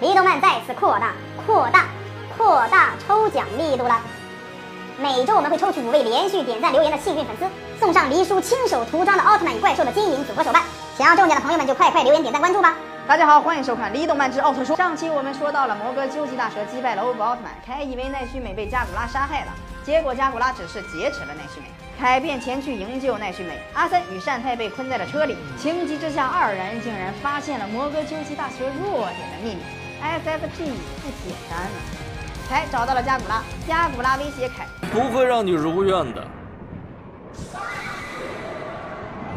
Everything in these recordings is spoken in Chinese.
黎动漫再次扩大、扩大、扩大抽奖力度了。每周我们会抽取五位连续点赞留言的幸运粉丝，送上黎叔亲手涂装的奥特曼与怪兽的金银组合手办。想要中奖的朋友们就快快留言、点赞、关注吧！大家好，欢迎收看《离动漫之奥特说》。上期我们说到了摩格究极大蛇击败了欧布奥特曼，凯以为奈绪美被加古拉杀害了，结果加古拉只是劫持了奈绪美。凯便前去营救奈绪美，阿森与善太被困在了车里。情急之下，二人竟然发现了摩格究极大蛇弱点的秘密。S.F.G 不简单啊！凯找到了加古拉，加古拉威胁凯：“不会让你如愿的。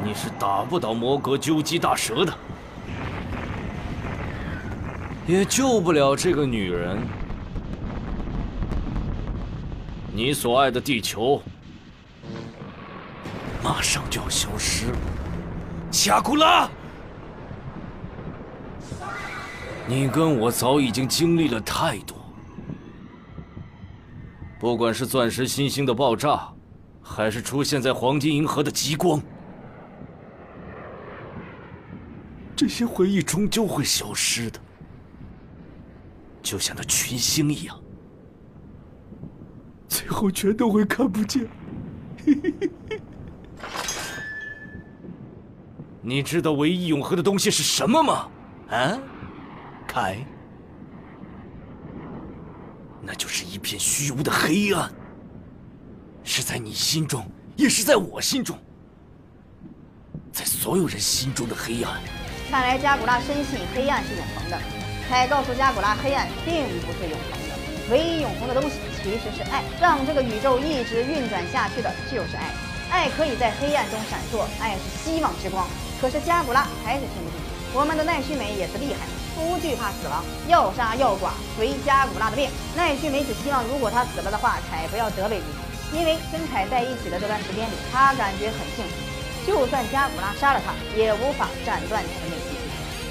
你是打不倒摩格究极大蛇的，也救不了这个女人。你所爱的地球马上就要消失了，加古拉。你跟我早已经经历了太多。”不管是钻石新星的爆炸，还是出现在黄金银河的极光，这些回忆终究会消失的，就像那群星一样，最后全都会看不见。你知道唯一永恒的东西是什么吗？啊，凯？那就是一片虚无的黑暗，是在你心中，也是在我心中，在所有人心中的黑暗。看来加古拉深信黑暗是永恒的。凯告诉加古拉，黑暗并不是永恒的，唯一永恒的东西其实是爱。让这个宇宙一直运转下去的就是爱，爱可以在黑暗中闪烁，爱是希望之光。可是加古拉还是听不进去。我们的奈绪美也是厉害。不惧怕死亡，要杀要剐，随加古拉的便。奈绪美只希望，如果他死了的话，凯不要责备自己，因为跟凯在一起的这段时间里，他感觉很幸福。就算加古拉杀了他，也无法斩断他的内心。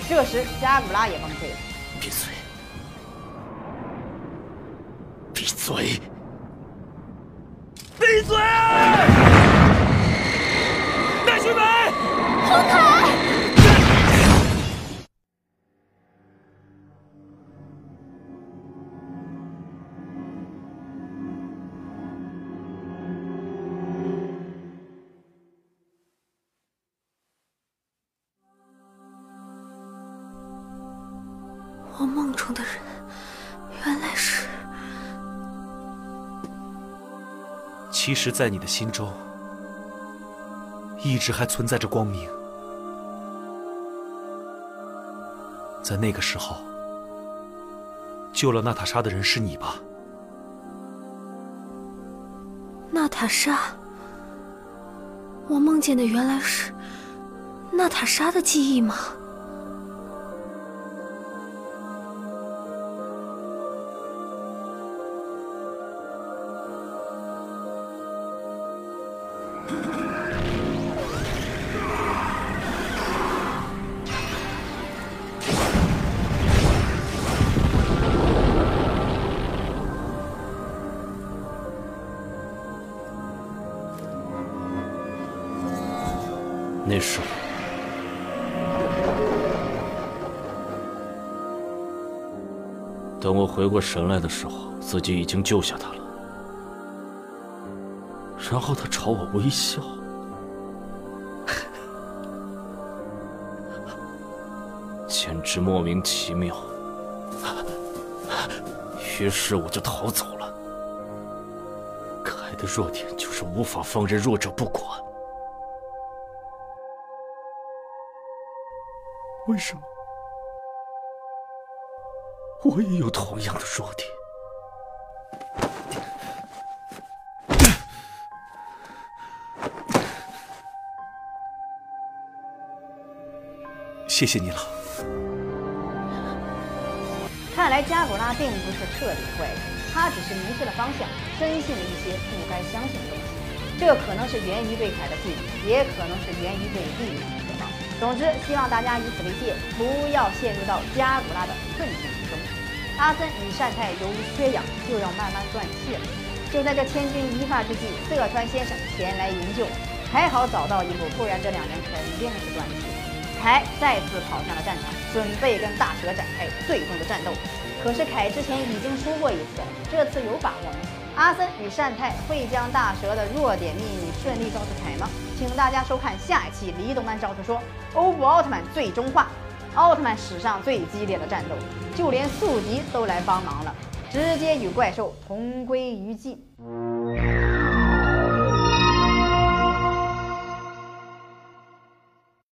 这时，加古拉也崩溃了。闭嘴！闭嘴！闭嘴！我梦中的人，原来是……其实，在你的心中，一直还存在着光明。在那个时候，救了娜塔莎的人是你吧？娜塔莎，我梦见的原来是娜塔莎的记忆吗？那是我。等我回过神来的时候，自己已经救下他了。然后他朝我微笑，简直莫名其妙。于是我就逃走了。凯的弱点就是无法放任弱者不管。为什么？我也有同样的弱点。谢谢你了。看来加古拉并不是彻底坏人，他只是迷失了方向，深信了一些不该相信的东西。这可能是源于对凯的嫉妒，也可能是源于对利益的渴望。总之，希望大家以此为戒，不要陷入到加古拉的困境之中。阿森与善太由于缺氧，就要慢慢断气了。就在这千钧一发之际，色川先生前来营救，还好找到一步，不然这两人肯定是断气。凯再次跑向了战场，准备跟大蛇展开最终的战斗。可是凯之前已经输过一次，这次有把握吗？阿森与善太会将大蛇的弱点秘密顺利告诉凯吗？请大家收看下一期《黎动漫招特说：欧布奥特曼最终话》。奥特曼史上最激烈的战斗，就连宿敌都来帮忙了，直接与怪兽同归于尽。